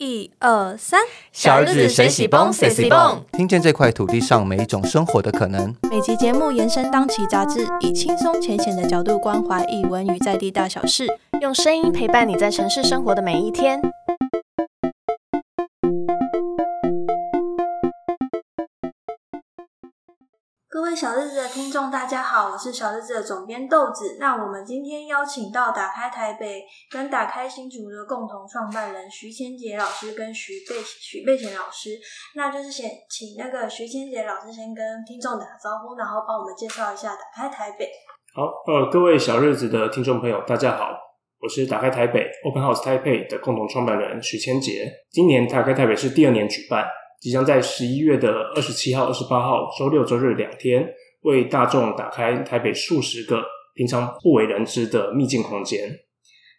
一二三，小日子谁喜蹦谁喜蹦，听见这块土地上每一种生活的可能。每集节目延伸当期杂志，以轻松浅显的角度关怀译文与在地大小事，用声音陪伴你在城市生活的每一天。各位小日子的听众，大家好，我是小日子的总编豆子。那我们今天邀请到打开台北跟打开新竹的共同创办人徐千杰老师跟徐贝徐贝贤老师，那就是先请那个徐千杰老师先跟听众打招呼，然后帮我们介绍一下打开台北。好，呃，各位小日子的听众朋友，大家好，我是打开台北 Open House Taipei 的共同创办人徐千杰。今年打开台北是第二年举办。即将在十一月的二十七号、二十八号周六、周日两天，为大众打开台北数十个平常不为人知的秘境空间。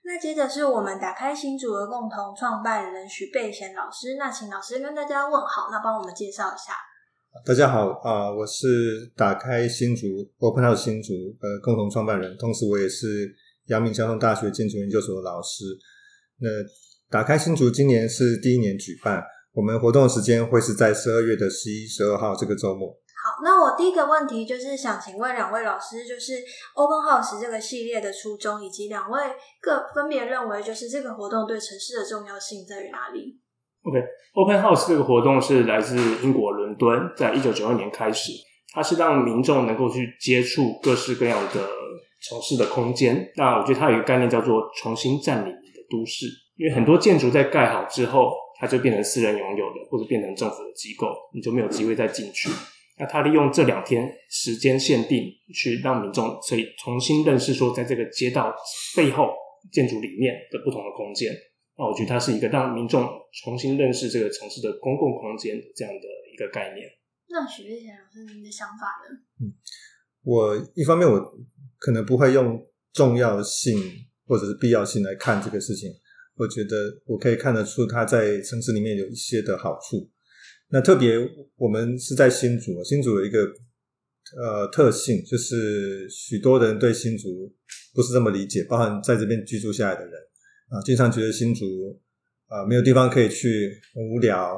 那接着是我们打开新竹的共同创办人徐贝贤老师，那请老师跟大家问好，那帮我们介绍一下。大家好啊，我是打开新竹 Open House 新竹呃共同创办人，同时我也是阳明交通大学建筑研究所的老师。那打开新竹今年是第一年举办。我们活动的时间会是在十二月的十一、十二号这个周末。好，那我第一个问题就是想请问两位老师，就是 Open House 这个系列的初衷，以及两位各分别认为就是这个活动对城市的重要性在于哪里？OK，Open House 这个活动是来自英国伦敦，在一九九二年开始，它是让民众能够去接触各式各样的城市的空间。那我觉得它有一个概念叫做重新占领的都市，因为很多建筑在盖好之后。它就变成私人拥有的，或者变成政府的机构，你就没有机会再进去。那他利用这两天时间限定，去让民众可以重新认识说，在这个街道背后建筑里面的不同的空间。那我觉得它是一个让民众重新认识这个城市的公共空间这样的一个概念。那许月贤老师，您的想法呢？嗯，我一方面我可能不会用重要性或者是必要性来看这个事情。我觉得我可以看得出它在城市里面有一些的好处。那特别我们是在新竹，新竹有一个呃特性，就是许多人对新竹不是这么理解，包含在这边居住下来的人啊，经常觉得新竹啊没有地方可以去，很无聊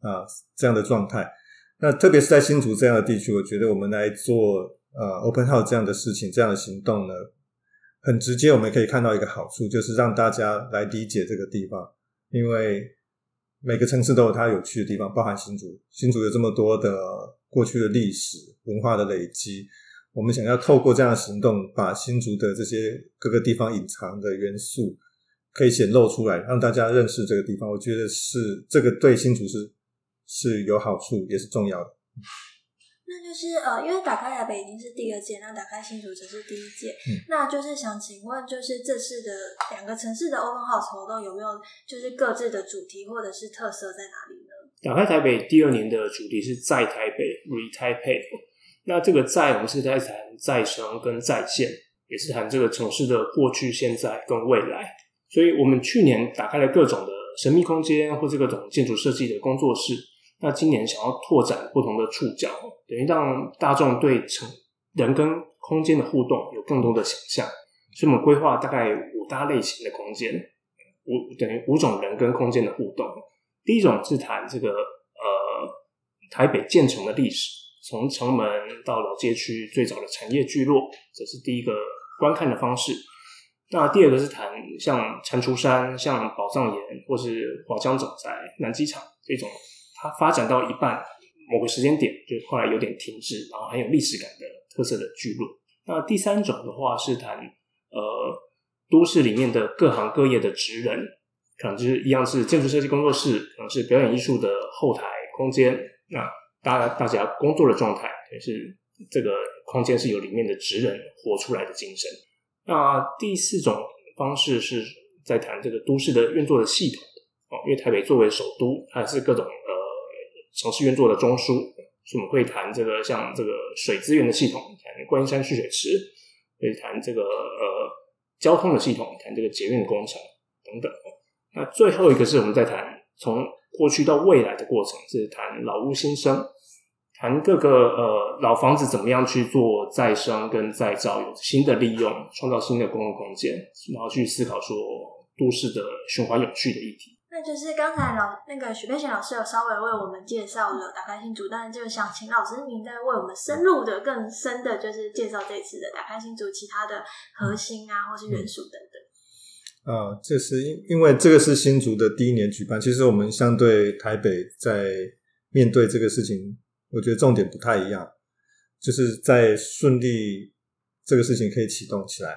啊这样的状态。那特别是在新竹这样的地区，我觉得我们来做呃 Open House 这样的事情，这样的行动呢。很直接，我们可以看到一个好处，就是让大家来理解这个地方。因为每个城市都有它有趣的地方，包含新竹。新竹有这么多的过去的历史文化的累积，我们想要透过这样的行动，把新竹的这些各个地方隐藏的元素可以显露出来，让大家认识这个地方。我觉得是这个对新竹是是有好处，也是重要的。那就是呃，因为打开台北已经是第二届，那打开新竹则是第一届。嗯，那就是想请问，就是这次的两个城市的 Open House 活动有没有就是各自的主题或者是特色在哪里呢？打开台北第二年的主题是在台北 Re Taipei。那这个在我们是在谈再生跟在线，也是谈这个城市的过去、现在跟未来。所以我们去年打开了各种的神秘空间或这各种建筑设计的工作室。那今年想要拓展不同的触角，等于让大众对城人跟空间的互动有更多的想象，所以我们规划大概五大类型的空间，五等于五种人跟空间的互动。第一种是谈这个呃台北建成的历史，从城门到老街区最早的产业聚落，这是第一个观看的方式。那第二个是谈像蟾蜍山、像宝藏岩或是华江总宅、南机场这种。它发展到一半，某个时间点就后来有点停滞，然后很有历史感的特色的聚落。那第三种的话是谈呃都市里面的各行各业的职人，可能就是一样是建筑设计工作室，可能是表演艺术的后台空间。那大家大家工作的状态，也是这个空间是由里面的职人活出来的精神。那第四种方式是在谈这个都市的运作的系统哦，因为台北作为首都，它是各种。城市运作的中枢，所以我们会谈这个像这个水资源的系统，谈观音山蓄水池，会谈这个呃交通的系统，谈这个捷运工程等等。那最后一个是我们在谈从过去到未来的过程，是谈老屋新生，谈各个呃老房子怎么样去做再生跟再造，有新的利用，创造新的公共空间，然后去思考说都市的循环有序的议题。那就是刚才老那个许佩贤老师有稍微为我们介绍了打开新竹，但是就想请老师您再为我们深入的、更深的，就是介绍这次的打开新竹其他的核心啊，或是元素等等。啊，这是因因为这个是新竹的第一年举办，其实我们相对台北在面对这个事情，我觉得重点不太一样，就是在顺利这个事情可以启动起来。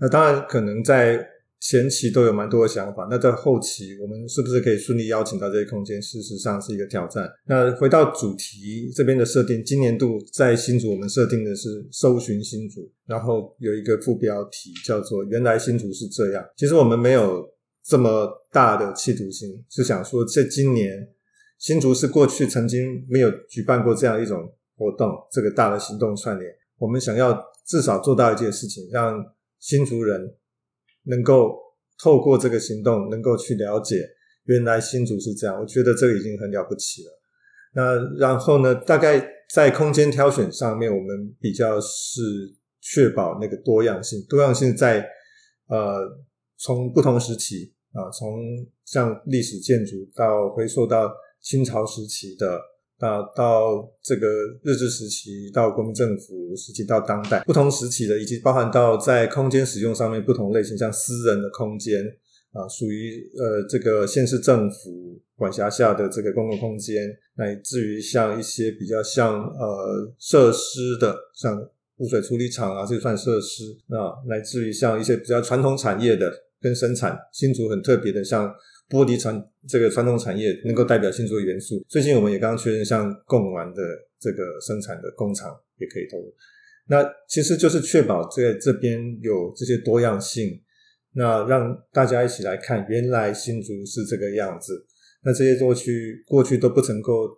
那当然可能在。前期都有蛮多的想法，那在后期我们是不是可以顺利邀请到这些空间？事实上是一个挑战。那回到主题这边的设定，今年度在新竹我们设定的是搜寻新竹，然后有一个副标题叫做“原来新竹是这样”。其实我们没有这么大的企图心，是想说这今年新竹是过去曾经没有举办过这样一种活动，这个大的行动串联，我们想要至少做到一件事情，让新竹人。能够透过这个行动，能够去了解原来新竹是这样，我觉得这个已经很了不起了。那然后呢？大概在空间挑选上面，我们比较是确保那个多样性。多样性在呃，从不同时期啊，从像历史建筑到回溯到清朝时期的。到到这个日治时期，到国民政府时期，到当代不同时期的，以及包含到在空间使用上面不同类型，像私人的空间啊，属于呃这个县市政府管辖下的这个公共空间，乃至于像一些比较像呃设施的，像污水处理厂啊，这算设施啊，乃至于像一些比较传统产业的跟生产，新竹很特别的像。玻璃传这个传统产业能够代表新竹的元素。最近我们也刚刚确认，像贡丸的这个生产的工厂也可以投入。那其实就是确保在这边有这些多样性，那让大家一起来看，原来新竹是这个样子。那这些过去过去都不曾够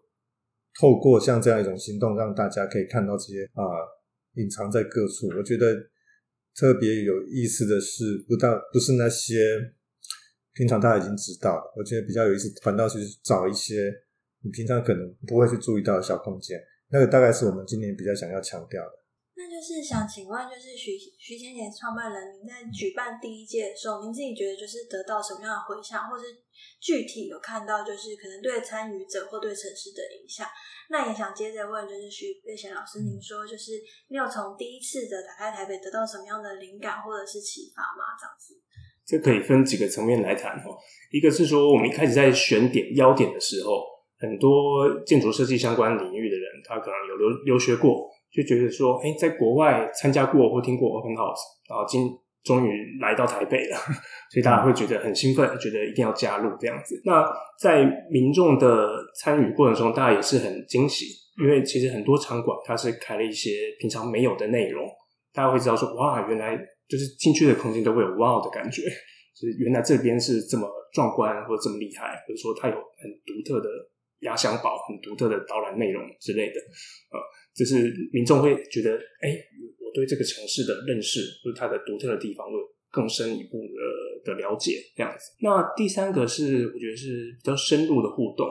透过像这样一种行动，让大家可以看到这些啊隐藏在各处。我觉得特别有意思的是，不但不是那些。平常大家已经知道了，我觉得比较有意思，反倒是找一些你平常可能不会去注意到的小空间，那个大概是我们今年比较想要强调的。那就是想请问，就是徐徐千年创办人，您在举办第一届的时候，您自己觉得就是得到什么样的回响，或是具体有看到就是可能对参与者或对城市的影响？那也想接着问，就是徐瑞贤老师，您说就是你有从第一次的打开台北得到什么样的灵感或者是启发吗？这样子？这可以分几个层面来谈哦。一个是说，我们一开始在选点要点的时候，很多建筑设计相关领域的人，他可能有留留学过，就觉得说，哎，在国外参加过或听过 Open House，然后今终于来到台北了，所以大家会觉得很兴奋，觉得一定要加入这样子。那在民众的参与过程中，大家也是很惊喜，因为其实很多场馆它是开了一些平常没有的内容，大家会知道说，哇，原来。就是进去的空间都会有哇的感觉，就是原来这边是这么壮观，或者这么厉害，或者说它有很独特的压箱宝、很独特的导览内容之类的，呃，就是民众会觉得，哎，我对这个城市的认识或者它的独特的地方会更深一步的的了解这样子。那第三个是我觉得是比较深入的互动，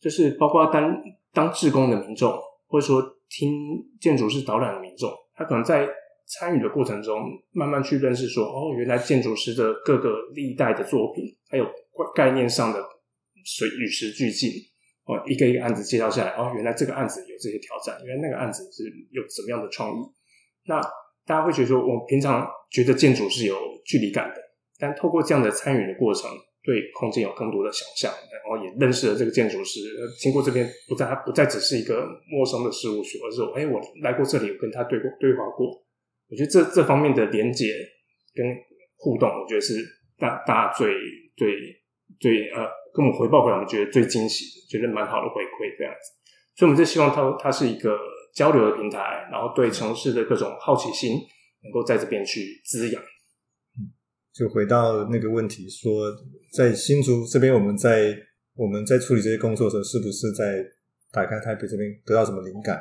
就是包括当当志工的民众，或者说听建筑师导览的民众，他可能在。参与的过程中，慢慢去认识说，哦，原来建筑师的各个历代的作品，还有概念上的随与时俱进，哦，一个一个案子介绍下来，哦，原来这个案子有这些挑战，原来那个案子是有什么样的创意。那大家会觉得说，我平常觉得建筑是有距离感的，但透过这样的参与的过程，对空间有更多的想象，然后也认识了这个建筑师。经过这边，不再不再只是一个陌生的事务所，而是说，哎，我来过这里，我跟他对过对话过。我觉得这这方面的连接跟互动，我觉得是大大最最最呃，跟我们回报回来，我们觉得最惊喜，觉得蛮好的回馈这样子。所以，我们就希望它它是一个交流的平台，然后对城市的各种好奇心能够在这边去滋养。就回到那个问题，说在新竹这边，我们在我们在处理这些工作的时候，是不是在打开台北这边得到什么灵感？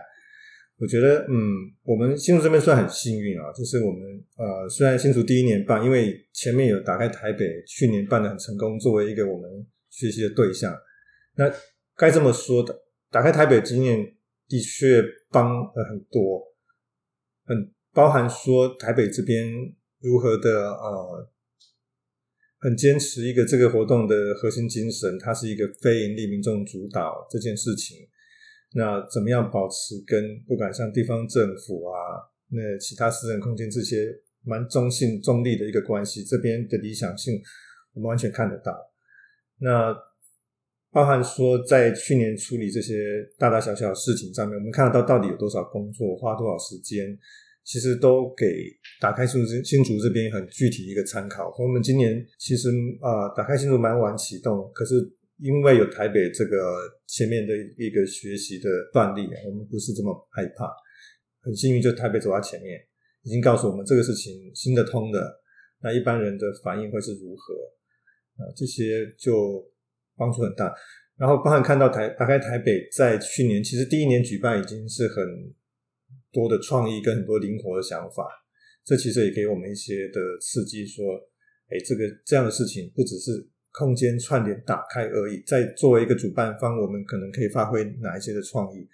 我觉得，嗯，我们新竹这边算很幸运啊，就是我们呃，虽然新竹第一年办，因为前面有打开台北，去年办的很成功，作为一个我们学习的对象。那该这么说的，打开台北经验的确帮了很多，很包含说台北这边如何的呃很坚持一个这个活动的核心精神，它是一个非营利民众主导这件事情。那怎么样保持跟不管像地方政府啊，那其他私人空间这些蛮中性中立的一个关系？这边的理想性，我们完全看得到。那包含说，在去年处理这些大大小小的事情上面，我们看得到到底有多少工作，花多少时间。其实都给打开新竹新竹这边很具体一个参考。我们今年其实啊，打开新竹蛮晚启动，可是因为有台北这个前面的一个学习的范例，我们不是这么害怕。很幸运，就台北走在前面，已经告诉我们这个事情行得通的。那一般人的反应会是如何？啊，这些就帮助很大。然后包含看到台打开台北在去年其实第一年举办已经是很。多的创意跟很多灵活的想法，这其实也给我们一些的刺激。说，哎，这个这样的事情不只是空间串联打开而已，在作为一个主办方，我们可能可以发挥哪一些的创意？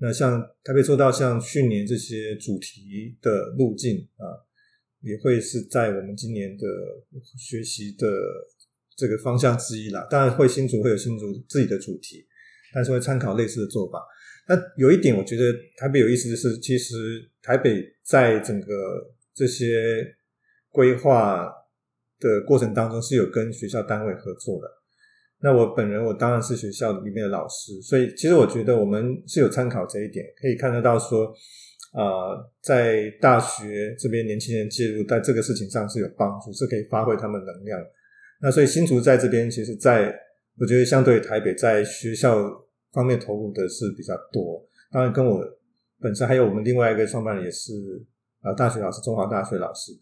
那像台北做到像去年这些主题的路径啊，也会是在我们今年的学习的这个方向之一啦。当然会新竹会有新竹自己的主题，但是会参考类似的做法。那有一点，我觉得台北有意思的是，其实台北在整个这些规划的过程当中是有跟学校单位合作的。那我本人，我当然是学校里面的老师，所以其实我觉得我们是有参考这一点，可以看得到说，啊，在大学这边年轻人介入在这个事情上是有帮助，是可以发挥他们能量。那所以新竹在这边，其实在我觉得相对台北在学校。方面投入的是比较多，当然跟我本身还有我们另外一个创办人也是啊大学老师，中华大学老师。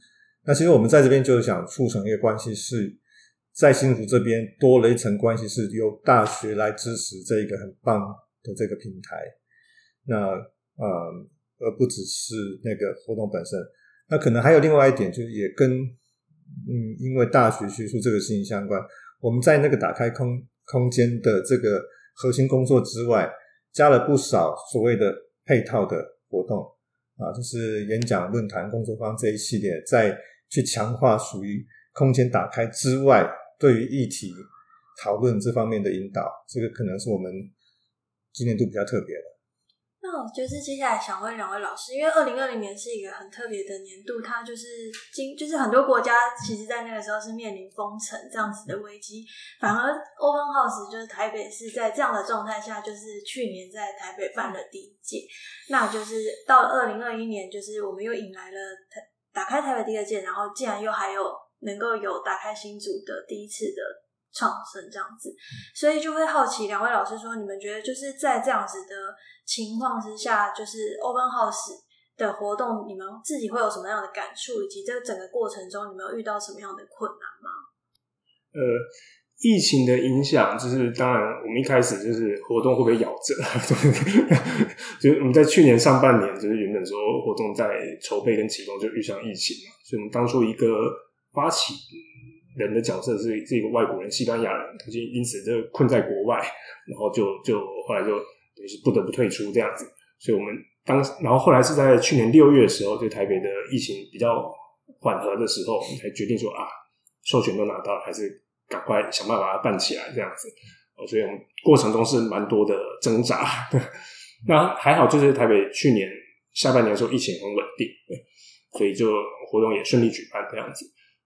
那其实我们在这边就是想促成一个关系，是在新竹这边多了一层关系，是由大学来支持这一个很棒的这个平台。那呃，而不只是那个活动本身。那可能还有另外一点，就是也跟嗯，因为大学学术这个事情相关，我们在那个打开空空间的这个。核心工作之外，加了不少所谓的配套的活动啊，就是演讲、论坛、工作坊这一系列，在去强化属于空间打开之外，对于议题讨论这方面的引导，这个可能是我们今年度比较特别的。那我就是接下来想问两位老师，因为二零二零年是一个很特别的年度，它就是今就是很多国家其实，在那个时候是面临封城这样子的危机，反而 Open House 就是台北是在这样的状态下，就是去年在台北办了第一届，那就是到二零二一年，就是我们又迎来了打开台北第二届，然后竟然又还有能够有打开新组的第一次的创生这样子，所以就会好奇两位老师说，你们觉得就是在这样子的。情况之下，就是 Open House 的活动，你们自己会有什么样的感触？以及这整个过程中，你们有遇到什么样的困难吗？呃，疫情的影响，就是当然，我们一开始就是活动会不会咬着？就是我们在去年上半年，就是原本说活动在筹备跟启动就遇上疫情嘛，所以我们当初一个发起人的角色是是一个外国人，西班牙人，他就因此就困在国外，然后就就后来就。也是不得不退出这样子，所以我们当然后后来是在去年六月的时候，就台北的疫情比较缓和的时候，才决定说啊，授权都拿到了，还是赶快想办法把它办起来这样子。哦，所以我们过程中是蛮多的挣扎。那还好，就是台北去年下半年的时候疫情很稳定，所以就活动也顺利举办这样子。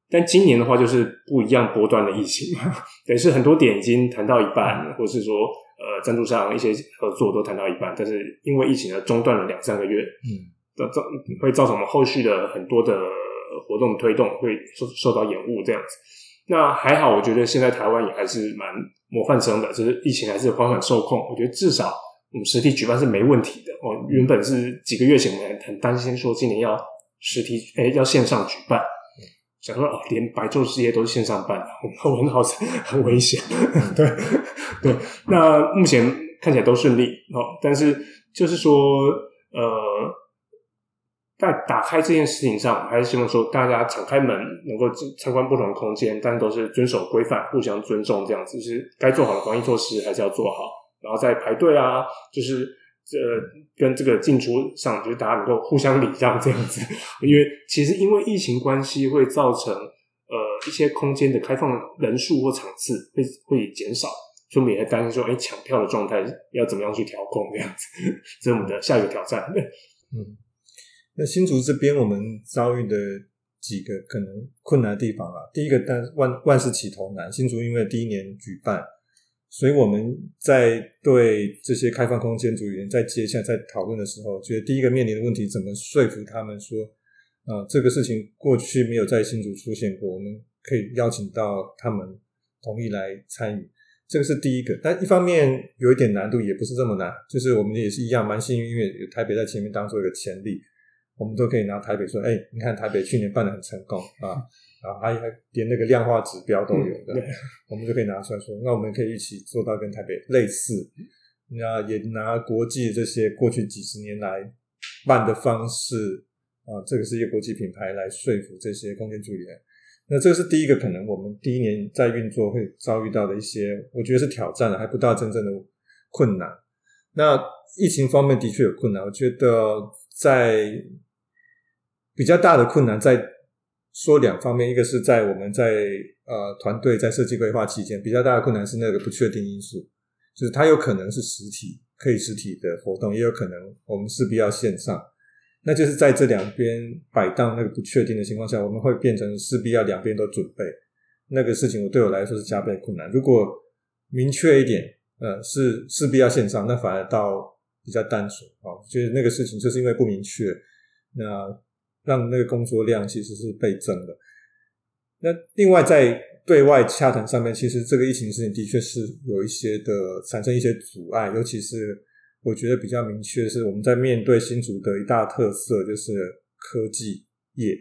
但今年的话，就是不一样波段的疫情，等于是很多点已经谈到一半，或是说。呃，赞助商一些合作都谈到一半，但是因为疫情呢，中断了两三个月，嗯，造会造成我们后续的很多的活动推动会受受到延误这样子。那还好，我觉得现在台湾也还是蛮模范生的，就是疫情还是缓缓受控。我觉得至少我们实体举办是没问题的。哦，原本是几个月前我们很担心说今年要实体，哎，要线上举办。想说哦，连白昼之夜都是线上办，我很好，很危险。对对，那目前看起来都顺利哦。但是就是说，呃，在打开这件事情上，还是希望说大家敞开门，能够参观不同的空间，但都是遵守规范，互相尊重，这样子就是该做好的防疫措施还是要做好。然后在排队啊，就是。这跟这个进出上，就是大家能够互相礼让这样子，因为其实因为疫情关系会造成呃一些空间的开放人数或场次会会减少，所以我们也在担心说，哎，抢票的状态要怎么样去调控这样子，这是我们的下一个挑战。嗯，那新竹这边我们遭遇的几个可能困难的地方啊，第一个，但万万事起头难，新竹因为第一年举办，所以我们在对这些开放空间组员在接下在讨论的时候，觉得第一个面临的问题，怎么说服他们说，啊，这个事情过去没有在新竹出现过，我们可以邀请到他们同意来参与。这个是第一个，但一方面有一点难度，也不是这么难。就是我们也是一样，蛮幸运，因为台北在前面当做一个前例，我们都可以拿台北说：“哎，你看台北去年办的很成功啊，啊，还还连那个量化指标都有的，我们就可以拿出来说，那我们可以一起做到跟台北类似，那也拿国际这些过去几十年来办的方式啊，这个是一个国际品牌来说服这些空间助理人。”那这个是第一个可能，我们第一年在运作会遭遇到的一些，我觉得是挑战了，还不到真正的困难。那疫情方面的确有困难，我觉得在比较大的困难在说两方面，一个是在我们在呃团队在设计规划期间，比较大的困难是那个不确定因素，就是它有可能是实体可以实体的活动，也有可能我们势必要线上。那就是在这两边摆荡那个不确定的情况下，我们会变成势必要两边都准备那个事情。我对我来说是加倍困难。如果明确一点，呃，是势必要线上，那反而倒比较单纯啊。就是那个事情就是因为不明确，那让那个工作量其实是倍增的。那另外在对外洽谈上面，其实这个疫情事情的确是有一些的产生一些阻碍，尤其是。我觉得比较明确是，我们在面对新竹的一大特色就是科技业。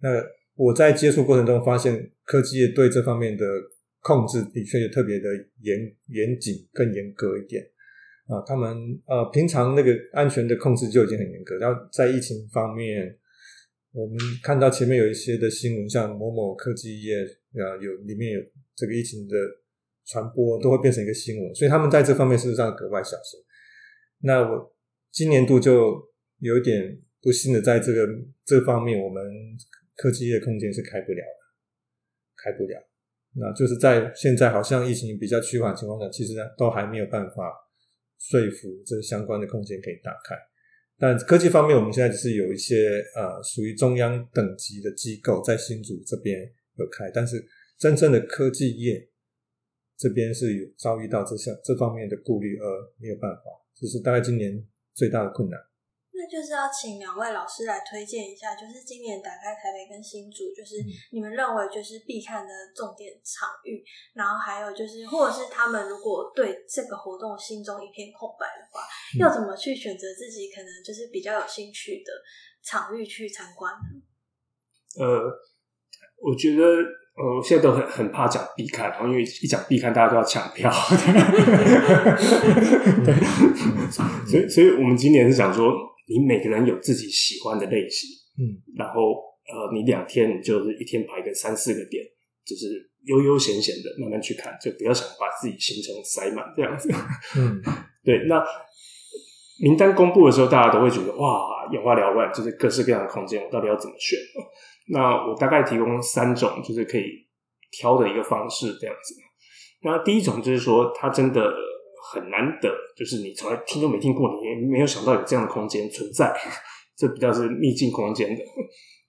那我在接触过程中发现，科技业对这方面的控制的确也特别的严严谨，更严格一点啊。他们呃平常那个安全的控制就已经很严格，然后在疫情方面，我们看到前面有一些的新闻，像某某科技业啊，有里面有这个疫情的。传播都会变成一个新闻，所以他们在这方面事实上格外小心。那我今年度就有点不幸的，在这个这方面，我们科技业空间是开不了的，开不了。那就是在现在好像疫情比较趋缓情况下，其实呢都还没有办法说服这相关的空间可以打开。但科技方面，我们现在只是有一些呃属于中央等级的机构在新竹这边有开，但是真正的科技业。这边是有遭遇到这项这方面的顾虑，而没有办法，这是大概今年最大的困难。那就是要请两位老师来推荐一下，就是今年打开台北跟新竹，就是你们认为就是必看的重点场域，然后还有就是，或者是他们如果对这个活动心中一片空白的话，要怎么去选择自己可能就是比较有兴趣的场域去参观呢？呃，我觉得。呃，现在都很很怕讲必看，然后因为一讲必看，大家都要抢票。对，所以所以我们今年是想说，你每个人有自己喜欢的类型，嗯，然后呃，你两天你就是一天排个三四个点，就是悠悠闲闲的慢慢去看，就不要想把自己行程塞满这样子。嗯，对。那名单公布的时候，大家都会觉得哇，眼花缭乱，就是各式各样的空间，我到底要怎么选？那我大概提供三种，就是可以挑的一个方式，这样子。那第一种就是说，它真的很难得，就是你从来听都没听过，你也没有想到有这样的空间存在，这比较是秘境空间的。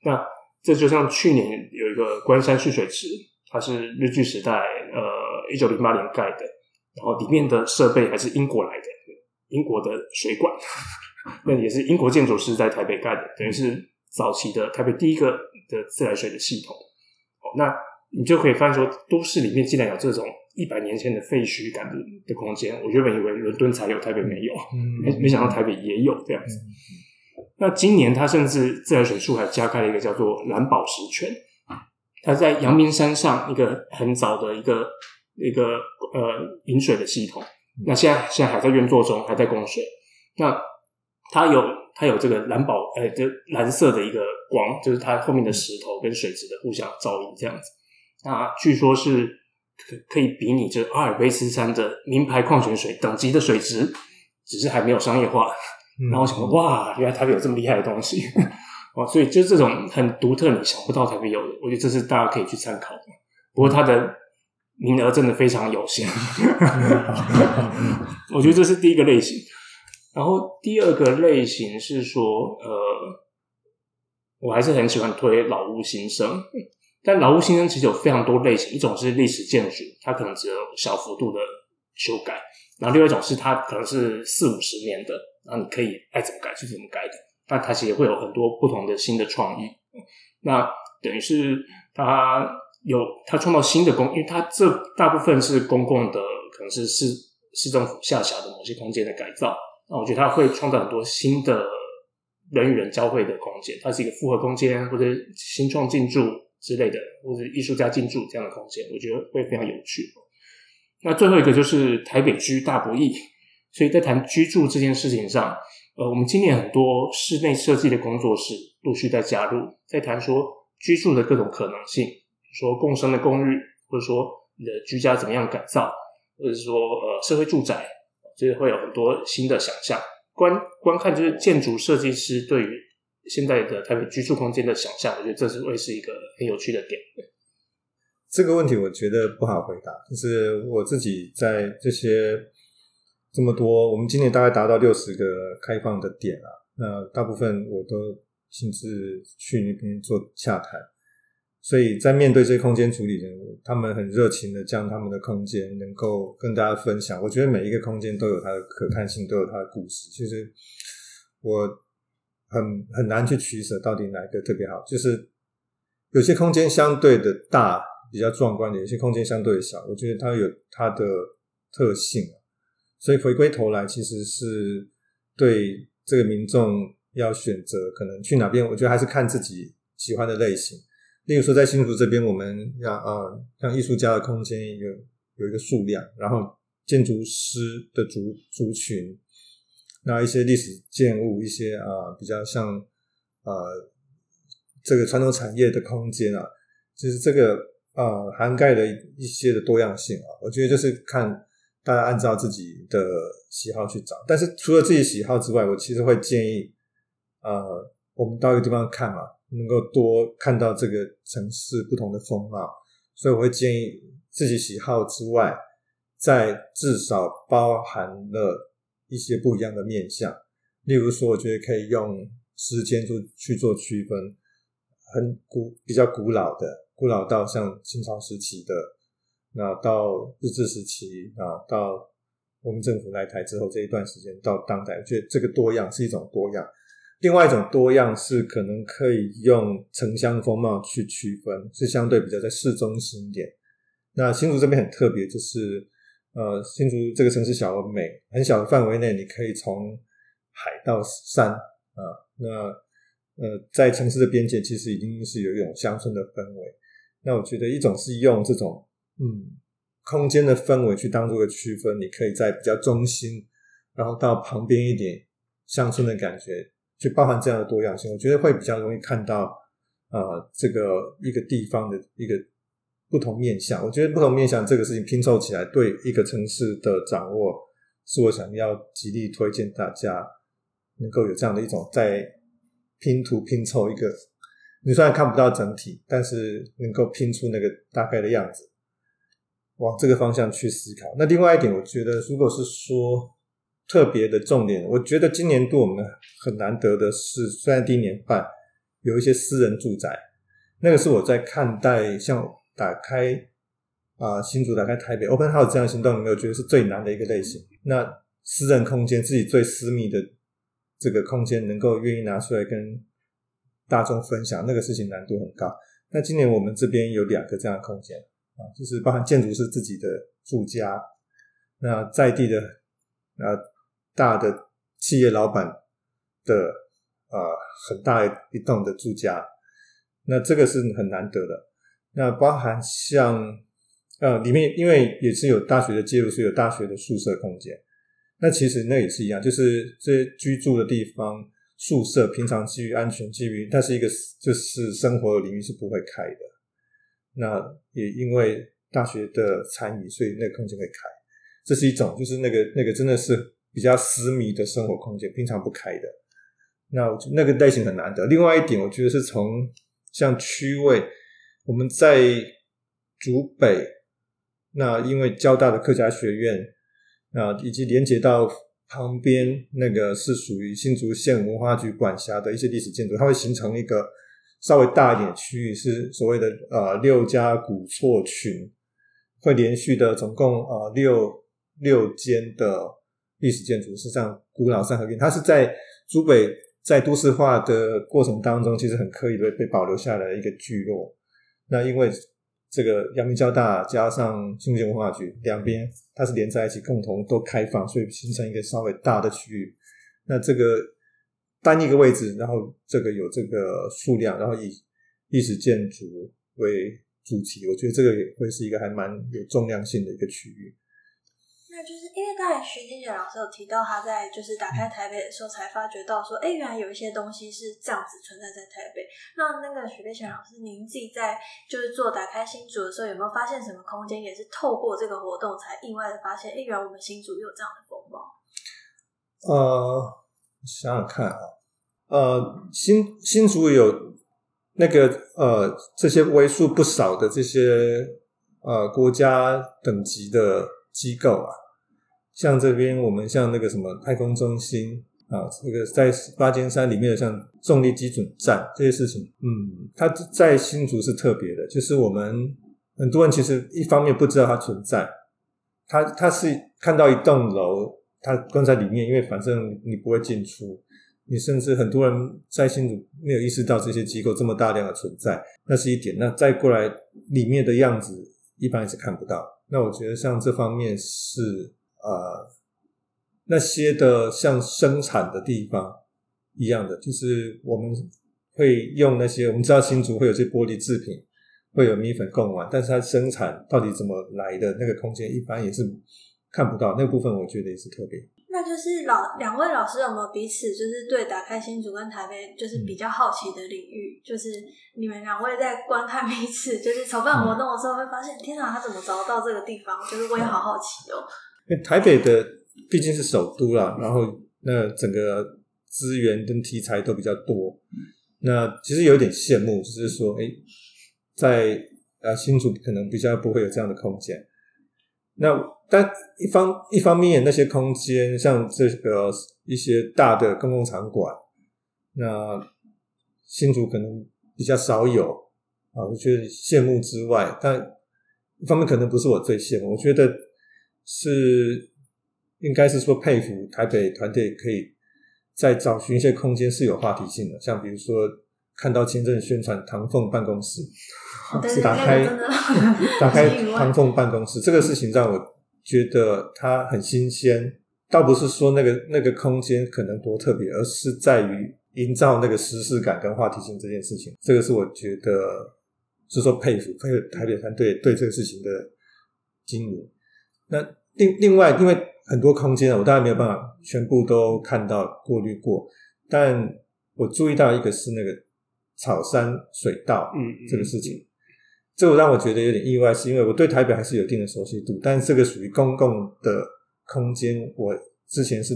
那这就像去年有一个关山蓄水池，它是日据时代呃一九零八年盖的，然后里面的设备还是英国来的，英国的水管，那也是英国建筑师在台北盖的，等于是。早期的台北第一个的自来水的系统，哦，那你就可以发现说，都市里面竟然有这种一百年前的废墟感的的空间。我原本以为伦敦才有，台北没有，没没想到台北也有这样子。那今年它甚至自来水处还加开了一个叫做蓝宝石泉，它在阳明山上一个很早的一个一个呃饮水的系统。那现在现在还在运作中，还在供水。那它有。它有这个蓝宝，呃，的蓝色的一个光，就是它后面的石头跟水质的互相照应，这样子。那据说是可可以比拟这阿尔卑斯山的名牌矿泉水等级的水质，只是还没有商业化。然后我想说，哇，原来台北有这么厉害的东西。哦，所以就是这种很独特、你想不到台北有的，我觉得这是大家可以去参考的。不过它的名额真的非常有限，我觉得这是第一个类型。然后第二个类型是说，呃，我还是很喜欢推老屋新生，但劳务新增其实有非常多类型，一种是历史建筑，它可能只有小幅度的修改；然后另外一种是它可能是四五十年的，然后你可以爱怎么改就怎么改的。那它其实会有很多不同的新的创意。那等于是它有它创造新的公，因为它这大部分是公共的，可能是市市政府下辖的某些空间的改造。那我觉得它会创造很多新的人与人交汇的空间，它是一个复合空间，或者新创建筑之类的，或者艺术家进驻这样的空间，我觉得会非常有趣。那最后一个就是台北居大不易，所以在谈居住这件事情上，呃，我们今年很多室内设计的工作室陆续在加入，在谈说居住的各种可能性，说共生的公寓，或者说你的居家怎么样改造，或者是说呃社会住宅。就是会有很多新的想象，观观看就是建筑设计师对于现在的台北居住空间的想象，我觉得这是会是一个很有趣的点。这个问题我觉得不好回答，就是我自己在这些这么多，我们今年大概达到六十个开放的点啊，那大部分我都亲自去那边做洽谈。所以在面对这些空间处理人，他们很热情的将他们的空间能够跟大家分享。我觉得每一个空间都有它的可看性，都有它的故事。其实我很很难去取舍到底哪一个特别好。就是有些空间相对的大，比较壮观的；有些空间相对的小，我觉得它有它的特性。所以回归头来，其实是对这个民众要选择可能去哪边，我觉得还是看自己喜欢的类型。例如说，在新竹这边，我们要呃，像艺术家的空间有有一个数量，然后建筑师的族族群，那一些历史建物，一些啊比较像呃这个传统产业的空间啊，就是这个啊涵盖的一些的多样性啊，我觉得就是看大家按照自己的喜好去找。但是除了自己喜好之外，我其实会建议呃，我们到一个地方看嘛。能够多看到这个城市不同的风貌，所以我会建议自己喜好之外，在至少包含了一些不一样的面相。例如说，我觉得可以用时间做去做区分，很古比较古老的，古老到像清朝时期的，那到日治时期啊，到我们政府来台之后这一段时间到当代，我觉得这个多样是一种多样。另外一种多样是可能可以用城乡风貌去区分，是相对比较在市中心点。那新竹这边很特别，就是呃，新竹这个城市小而美，很小的范围内，你可以从海到山啊。那呃，在城市的边界，其实已经是有一种乡村的氛围。那我觉得一种是用这种嗯空间的氛围去当做个区分，你可以在比较中心，然后到旁边一点乡村的感觉。就包含这样的多样性，我觉得会比较容易看到，呃，这个一个地方的一个不同面相。我觉得不同面相这个事情拼凑起来，对一个城市的掌握，是我想要极力推荐大家能够有这样的一种在拼图拼凑一个，你虽然看不到整体，但是能够拼出那个大概的样子，往这个方向去思考。那另外一点，我觉得如果是说。特别的重点，我觉得今年度我们很难得的是，虽然第一年半有一些私人住宅，那个是我在看待像打开啊新竹、打开台北 Open House 这样行动有没有觉得是最难的一个类型。那私人空间自己最私密的这个空间，能够愿意拿出来跟大众分享，那个事情难度很高。那今年我们这边有两个这样的空间啊，就是包含建筑师自己的住家，那在地的啊。大的企业老板的啊，很大一栋的住家，那这个是很难得的。那包含像呃，里面因为也是有大学的介入，是有大学的宿舍空间。那其实那也是一样，就是这居住的地方，宿舍平常基于安全，基于它是一个就是生活的领域是不会开的。那也因为大学的参与，所以那个空间会开。这是一种，就是那个那个真的是。比较私密的生活空间，平常不开的。那我觉那个类型很难得。另外一点，我觉得是从像区位，我们在竹北，那因为交大的客家学院，啊，以及连接到旁边那个是属于新竹县文化局管辖的一些历史建筑，它会形成一个稍微大一点区域，是所谓的呃六家古厝群，会连续的总共呃六六间的历史建筑，是这样古老三合院，它是在竹北在都市化的过程当中，其实很刻意的被保留下来的一个聚落。那因为这个阳明交大加上新竹文化局两边，它是连在一起，共同都开放，所以形成一个稍微大的区域。那这个单一个位置，然后这个有这个数量，然后以历史建筑为主题，我觉得这个也会是一个还蛮有重量性的一个区域。那就是因为刚才徐金姐老师有提到，他在就是打开台北的时候才发觉到说，哎，原来有一些东西是这样子存在在台北。那那个徐贝贤老师，您自己在就是做打开新竹的时候，有没有发现什么空间也是透过这个活动才意外的发现，哎，原来我们新竹有这样的风貌？呃，想想看啊，呃，新新竹有那个呃这些为数不少的这些呃国家等级的机构啊。像这边，我们像那个什么太空中心啊，这个在八尖山里面的像重力基准站这些事情，嗯，它在新竹是特别的，就是我们很多人其实一方面不知道它存在，它它是看到一栋楼，它关在里面，因为反正你不会进出，你甚至很多人在新竹没有意识到这些机构这么大量的存在，那是一点。那再过来里面的样子，一般也是看不到。那我觉得像这方面是。呃，那些的像生产的地方一样的，就是我们会用那些我们知道新竹会有些玻璃制品，会有米粉贡丸，但是它生产到底怎么来的那个空间，一般也是看不到。那个部分我觉得也是特别。那就是老两位老师有没有彼此就是对打开新竹跟台北就是比较好奇的领域？就是你们两位在观看彼此就是筹办活动的时候，会发现天哪，他怎么找到这个地方？就是我也好好奇哦。因为台北的毕竟是首都啦，然后那整个资源跟题材都比较多，那其实有点羡慕，就是说，哎，在啊新竹可能比较不会有这样的空间。那但一方一方面，那些空间像这个一些大的公共场馆，那新竹可能比较少有啊。我觉得羡慕之外，但一方面可能不是我最羡慕，我觉得。是，应该是说佩服台北团队可以在找寻一些空间是有话题性的，像比如说看到签证宣传唐凤办公室，是打开 打开唐凤办公室。这个事情让我觉得它很新鲜，倒不是说那个那个空间可能多特别，而是在于营造那个时事感跟话题性这件事情，这个是我觉得是说佩服佩服台北团队对这个事情的经营。那另另外，因为很多空间我当然没有办法全部都看到过滤过，但我注意到一个是那个草山水道，嗯，这个事情，这个让我觉得有点意外，是因为我对台北还是有一定的熟悉度，但这个属于公共的空间，我之前是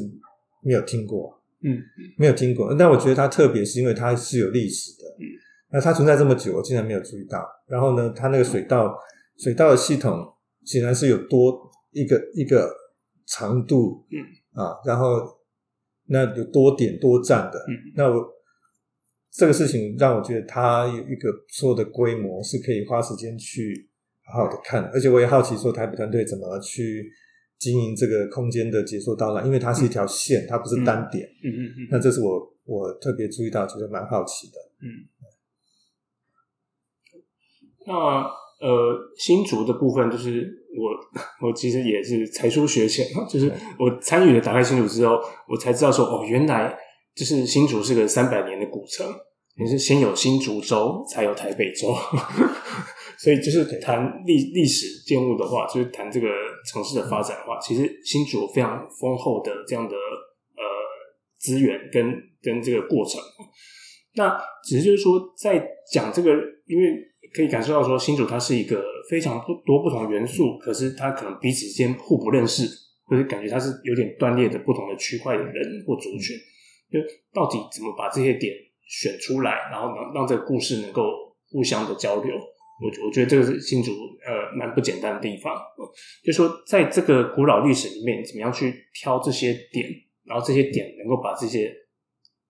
没有听过，嗯，没有听过。但我觉得它特别，是因为它是有历史的，嗯，那它存在这么久，我竟然没有注意到。然后呢，它那个水道水道的系统显然是有多。一个一个长度，嗯。啊，然后那有多点多站的，嗯，那我这个事情让我觉得它有一个不错的规模，是可以花时间去好好的看，而且我也好奇说台北团队怎么去经营这个空间的解说导览，因为它是一条线，它不是单点，嗯嗯嗯，那这是我我特别注意到，觉得蛮好奇的，嗯，那。呃，新竹的部分就是我，我其实也是才疏学浅嘛，就是我参与了打开新竹之后，我才知道说，哦，原来就是新竹是个三百年的古城，也是先有新竹州，才有台北州，所以就是谈历历史建物的话，就是谈这个城市的发展的话，其实新竹非常丰厚的这样的呃资源跟跟这个过程，那只是就是说在讲这个，因为。可以感受到说，新竹它是一个非常不多不同元素，可是它可能彼此之间互不认识，或者感觉它是有点断裂的不同的区块的人或族群。就到底怎么把这些点选出来，然后让让这个故事能够互相的交流。我我觉得这个是新竹呃蛮不简单的地方，就说在这个古老历史里面，怎么样去挑这些点，然后这些点能够把这些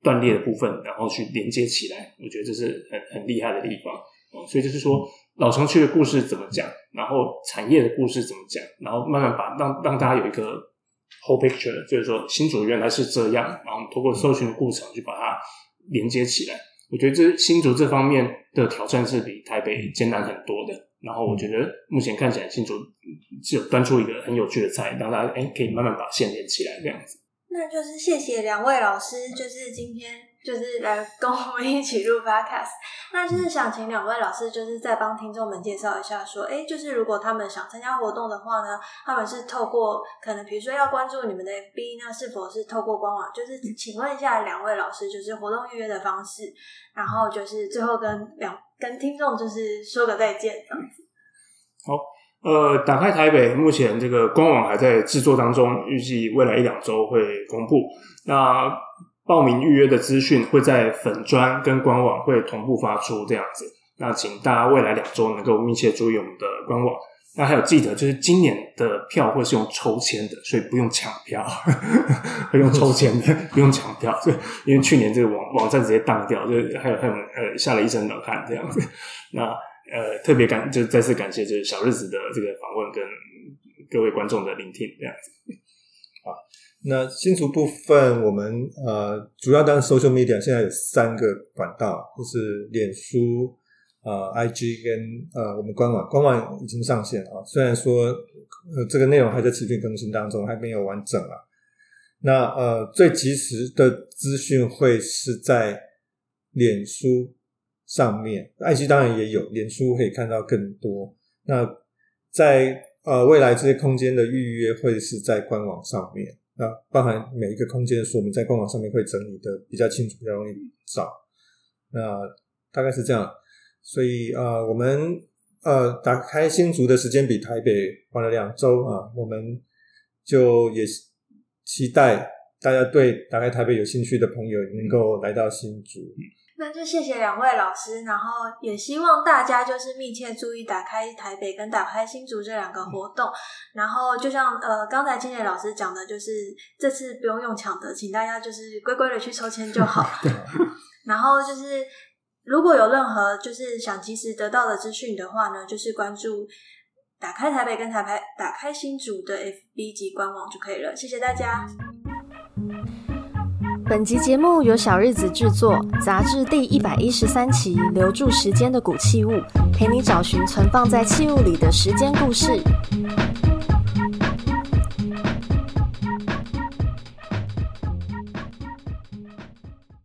断裂的部分，然后去连接起来，我觉得这是很很厉害的地方。哦所以就是说，老城区的故事怎么讲，然后产业的故事怎么讲，然后慢慢把让让大家有一个 whole picture，就是说新竹原来是这样，然后通过搜寻的过程去把它连接起来。我觉得这新竹这方面的挑战是比台北艰难很多的。然后我觉得目前看起来新竹是有端出一个很有趣的菜，让大家哎可以慢慢把线连起来这样子。那就是谢谢两位老师，就是今天就是来跟我们一起录 podcast。那就是想请两位老师，就是再帮听众们介绍一下，说，哎，就是如果他们想参加活动的话呢，他们是透过可能比如说要关注你们的 FB，那是否是透过官网？就是请问一下两位老师，就是活动预约的方式，然后就是最后跟两跟听众就是说个再见这样子。好，呃，打开台北，目前这个官网还在制作当中，预计未来一两周会公布。那报名预约的资讯会在粉专跟官网会同步发出，这样子。那请大家未来两周能够密切注意我们的官网。那还有记得，就是今年的票会是用抽签的，所以不用抢票，会用抽签的，不用抢票。对因为去年这个网网站直接当掉，就还有还有呃下了一身冷汗这样子。那呃特别感就再次感谢就是小日子的这个访问跟各位观众的聆听这样子。好。那新竹部分，我们呃主要当然 social media 现在有三个管道，就是脸书、呃 IG 跟呃我们官网，官网已经上线啊。虽然说呃这个内容还在持续更新当中，还没有完整啊。那呃最及时的资讯会是在脸书上面，IG 当然也有，脸书可以看到更多。那在呃未来这些空间的预约会是在官网上面。那包含每一个空间的说明，在官网上面会整理的比较清楚，比较容易找。那大概是这样，所以啊，我们呃打开新竹的时间比台北晚了两周啊，我们就也期待大家对打开台北有兴趣的朋友能够来到新竹。那就谢谢两位老师，然后也希望大家就是密切注意打开台北跟打开新竹这两个活动。然后就像呃刚才金磊老师讲的，就是这次不用用抢的，请大家就是乖乖的去抽签就好。然后就是如果有任何就是想及时得到的资讯的话呢，就是关注打开台北跟台北打开新竹的 FB 及官网就可以了。谢谢大家。本集节目由小日子制作，杂志第一百一十三期《留住时间的古器物》，陪你找寻存放在器物里的时间故事。